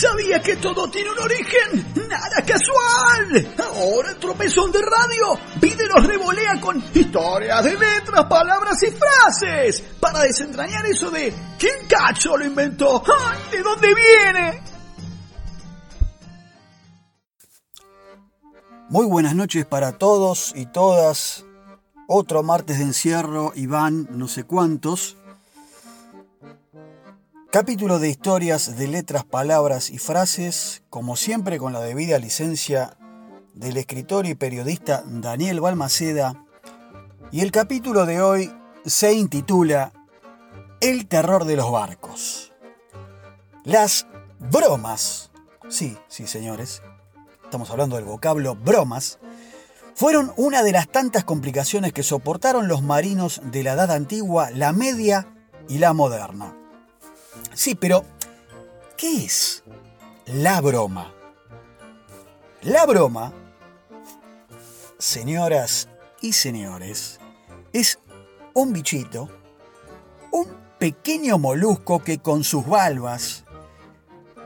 ¿Sabía que todo tiene un origen? ¡Nada casual! Ahora el tropezón de radio pide los revolea con historias de letras, palabras y frases para desentrañar eso de ¿quién cacho lo inventó? ¡Ay, ¿De dónde viene? Muy buenas noches para todos y todas. Otro martes de encierro, Iván, no sé cuántos. Capítulo de historias de letras, palabras y frases, como siempre con la debida licencia del escritor y periodista Daniel Balmaceda. Y el capítulo de hoy se intitula El terror de los barcos. Las bromas, sí, sí señores, estamos hablando del vocablo bromas, fueron una de las tantas complicaciones que soportaron los marinos de la edad antigua, la media y la moderna. Sí, pero ¿qué es la broma? La broma, señoras y señores, es un bichito, un pequeño molusco que con sus valvas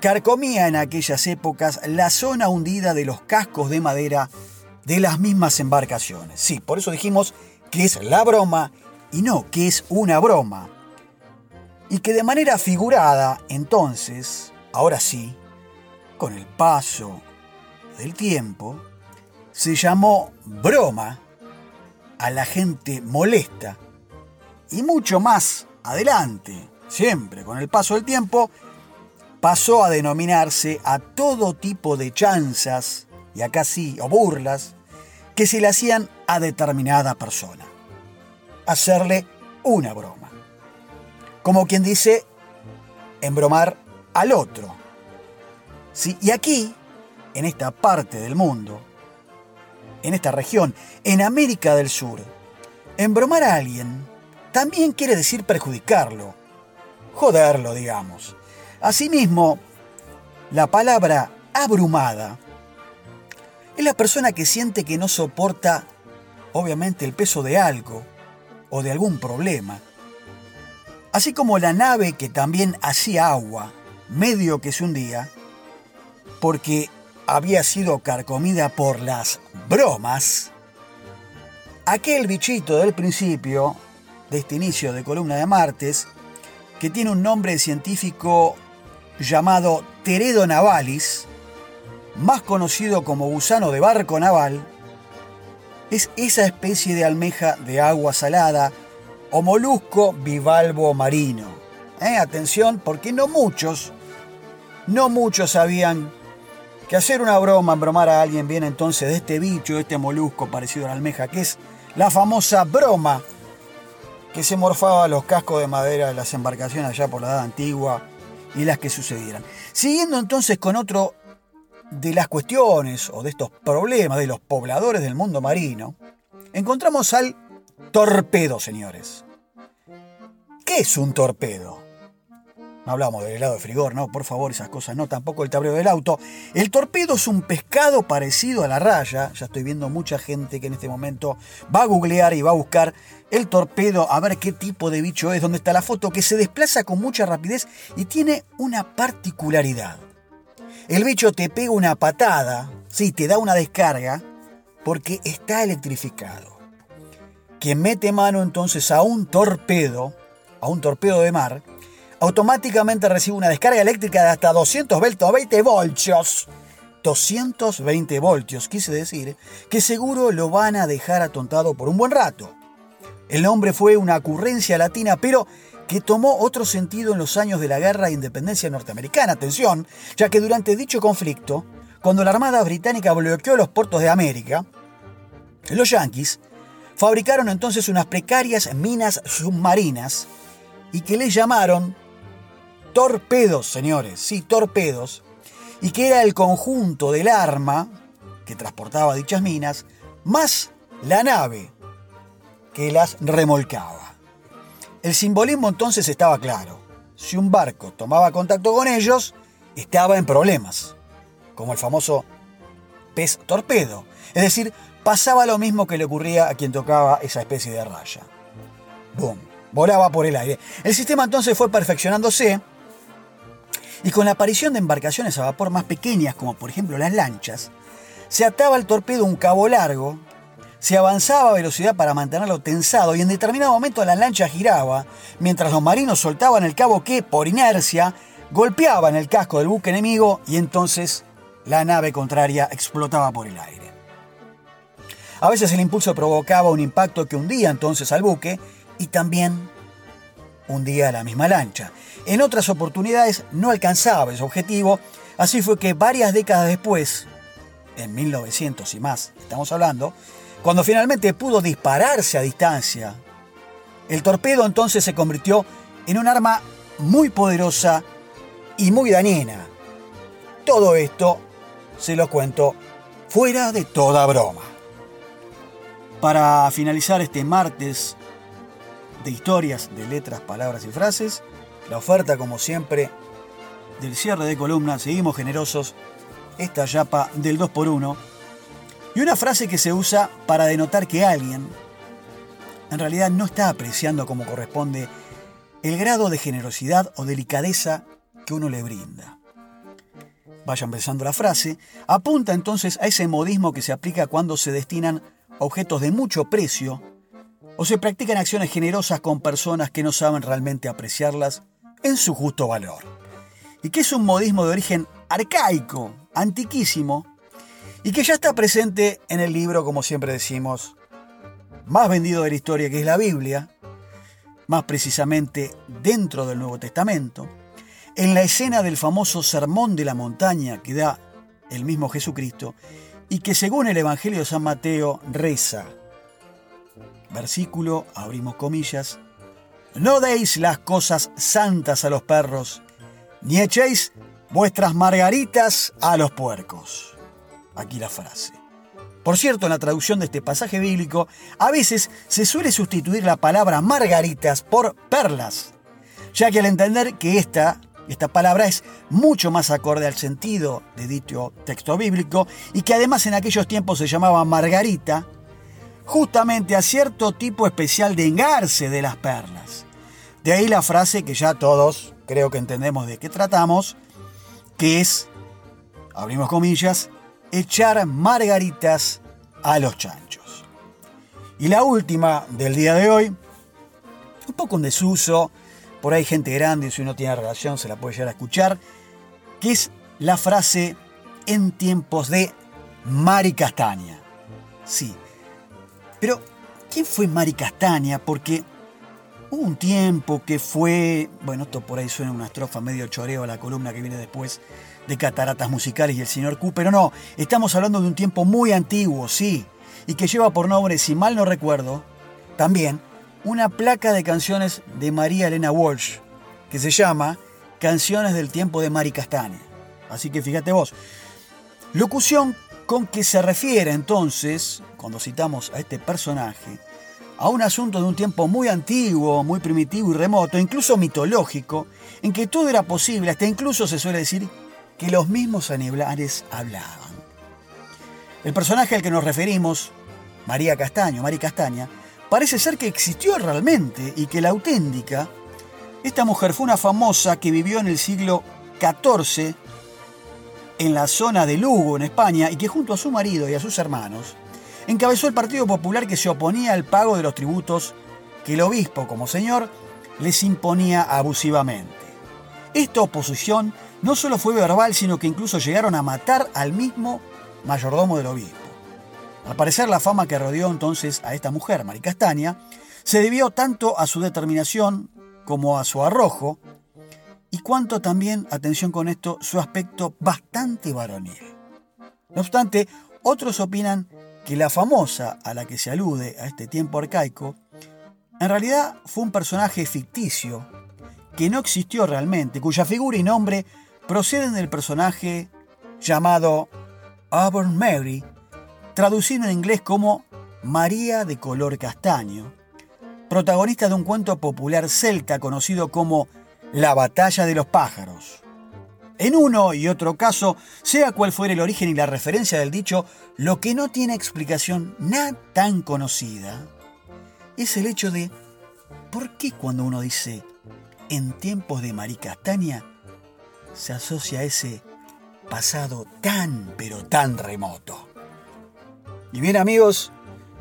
carcomía en aquellas épocas la zona hundida de los cascos de madera de las mismas embarcaciones. Sí, por eso dijimos que es la broma y no que es una broma. Y que de manera figurada, entonces, ahora sí, con el paso del tiempo, se llamó broma a la gente molesta. Y mucho más adelante, siempre con el paso del tiempo, pasó a denominarse a todo tipo de chanzas, y acá sí, o burlas, que se le hacían a determinada persona. Hacerle una broma. Como quien dice, embromar al otro. Sí, y aquí, en esta parte del mundo, en esta región, en América del Sur, embromar a alguien también quiere decir perjudicarlo, joderlo, digamos. Asimismo, la palabra abrumada es la persona que siente que no soporta, obviamente, el peso de algo o de algún problema. Así como la nave que también hacía agua, medio que se hundía, porque había sido carcomida por las bromas, aquel bichito del principio, de este inicio de columna de martes, que tiene un nombre científico llamado Teredo navalis, más conocido como gusano de barco naval, es esa especie de almeja de agua salada o molusco bivalvo marino. ¿Eh? Atención, porque no muchos, no muchos sabían que hacer una broma, bromar a alguien viene entonces de este bicho, de este molusco parecido a la almeja, que es la famosa broma que se morfaba los cascos de madera de las embarcaciones allá por la edad antigua y las que sucedieran. Siguiendo entonces con otro de las cuestiones o de estos problemas de los pobladores del mundo marino, encontramos al torpedo, señores. ¿Qué es un torpedo? No hablamos del helado de frigor, no, por favor, esas cosas no, tampoco el tablero del auto. El torpedo es un pescado parecido a la raya. Ya estoy viendo mucha gente que en este momento va a googlear y va a buscar el torpedo a ver qué tipo de bicho es, dónde está la foto, que se desplaza con mucha rapidez y tiene una particularidad. El bicho te pega una patada, sí, te da una descarga, porque está electrificado. Quien mete mano entonces a un torpedo, a un torpedo de mar, automáticamente recibe una descarga eléctrica de hasta 220 voltios. 220 voltios, quise decir, que seguro lo van a dejar atontado por un buen rato. El nombre fue una ocurrencia latina, pero que tomó otro sentido en los años de la guerra de independencia norteamericana. Atención, ya que durante dicho conflicto, cuando la Armada Británica bloqueó los puertos de América, los yanquis fabricaron entonces unas precarias minas submarinas y que les llamaron torpedos, señores, sí, torpedos, y que era el conjunto del arma que transportaba dichas minas, más la nave que las remolcaba. El simbolismo entonces estaba claro. Si un barco tomaba contacto con ellos, estaba en problemas, como el famoso pez torpedo. Es decir, pasaba lo mismo que le ocurría a quien tocaba esa especie de raya. ¡Bum! Volaba por el aire. El sistema entonces fue perfeccionándose Y con la aparición de embarcaciones a vapor más pequeñas, como por ejemplo las lanchas, se ataba al torpedo un cabo largo, se avanzaba a velocidad para mantenerlo tensado y en determinado momento la lancha giraba, mientras los marinos soltaban el cabo que, por inercia, golpeaba en el casco del buque enemigo y entonces la nave contraria explotaba por el aire. A veces el impulso provocaba un impacto que hundía entonces al buque y también hundía a la misma lancha. En otras oportunidades no alcanzaba ese objetivo, así fue que varias décadas después, en 1900 y más, estamos hablando, cuando finalmente pudo dispararse a distancia, el torpedo entonces se convirtió en un arma muy poderosa y muy dañina. Todo esto se lo cuento fuera de toda broma. Para finalizar este martes de historias, de letras, palabras y frases, la oferta como siempre del cierre de columna, seguimos generosos, esta yapa del 2x1 y una frase que se usa para denotar que alguien en realidad no está apreciando como corresponde el grado de generosidad o delicadeza que uno le brinda. Vayan pensando la frase, apunta entonces a ese modismo que se aplica cuando se destinan objetos de mucho precio o se practican acciones generosas con personas que no saben realmente apreciarlas en su justo valor. Y que es un modismo de origen arcaico, antiquísimo, y que ya está presente en el libro, como siempre decimos, más vendido de la historia, que es la Biblia, más precisamente dentro del Nuevo Testamento, en la escena del famoso Sermón de la Montaña que da el mismo Jesucristo, y que según el Evangelio de San Mateo reza, versículo, abrimos comillas, no deis las cosas santas a los perros, ni echéis vuestras margaritas a los puercos. Aquí la frase. Por cierto, en la traducción de este pasaje bíblico, a veces se suele sustituir la palabra margaritas por perlas, ya que al entender que esta esta palabra es mucho más acorde al sentido de dicho texto bíblico y que además en aquellos tiempos se llamaba margarita, justamente a cierto tipo especial de engarce de las perlas. De ahí la frase que ya todos creo que entendemos de qué tratamos, que es, abrimos comillas, echar margaritas a los chanchos. Y la última del día de hoy, un poco en desuso, por ahí gente grande, si uno tiene relación se la puede llegar a escuchar, que es la frase en tiempos de Mari Castaña. Sí. Pero, ¿quién fue Mari Castaña? Porque hubo un tiempo que fue, bueno, esto por ahí suena una estrofa medio choreo a la columna que viene después de Cataratas Musicales y el señor Q, pero no, estamos hablando de un tiempo muy antiguo, sí, y que lleva por nombre, si mal no recuerdo, también una placa de canciones de María Elena Walsh, que se llama Canciones del tiempo de Mari Castaña. Así que fíjate vos. Locución con que se refiere entonces, cuando citamos a este personaje, a un asunto de un tiempo muy antiguo, muy primitivo y remoto, incluso mitológico, en que todo era posible, hasta incluso se suele decir que los mismos aniblares hablaban. El personaje al que nos referimos, María Castaño, Mari Castaña, parece ser que existió realmente y que la auténtica, esta mujer fue una famosa que vivió en el siglo XIV en la zona de Lugo, en España, y que junto a su marido y a sus hermanos, encabezó el Partido Popular que se oponía al pago de los tributos que el obispo, como señor, les imponía abusivamente. Esta oposición no solo fue verbal, sino que incluso llegaron a matar al mismo mayordomo del obispo. Al parecer la fama que rodeó entonces a esta mujer, Mari Castaña, se debió tanto a su determinación como a su arrojo, y cuanto también, atención con esto, su aspecto bastante varonil. No obstante, otros opinan que la famosa a la que se alude a este tiempo arcaico, en realidad fue un personaje ficticio que no existió realmente, cuya figura y nombre proceden del personaje llamado Auburn Mary traducido en inglés como María de color castaño, protagonista de un cuento popular celta conocido como La batalla de los pájaros. En uno y otro caso, sea cual fuera el origen y la referencia del dicho, lo que no tiene explicación nada tan conocida es el hecho de ¿por qué cuando uno dice en tiempos de María Castaña se asocia a ese pasado tan, pero tan remoto. Y bien amigos,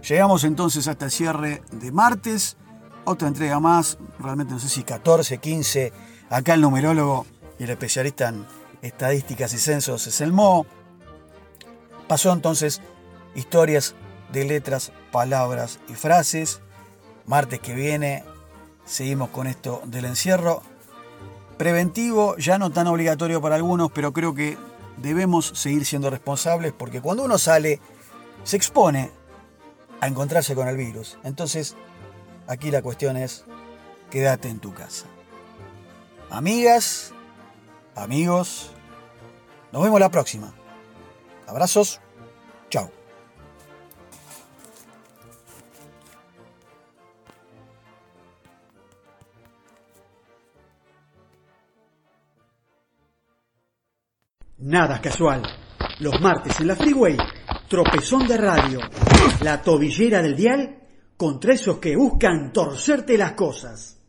llegamos entonces hasta el cierre de martes. Otra entrega más, realmente no sé si 14, 15. Acá el numerólogo y el especialista en estadísticas y censos es el Mo. Pasó entonces historias de letras, palabras y frases. Martes que viene seguimos con esto del encierro. Preventivo, ya no tan obligatorio para algunos, pero creo que debemos seguir siendo responsables porque cuando uno sale se expone a encontrarse con el virus. Entonces, aquí la cuestión es, quédate en tu casa. Amigas, amigos, nos vemos la próxima. Abrazos, chao. Nada casual. Los martes en la Freeway, tropezón de radio. La tobillera del dial contra esos que buscan torcerte las cosas.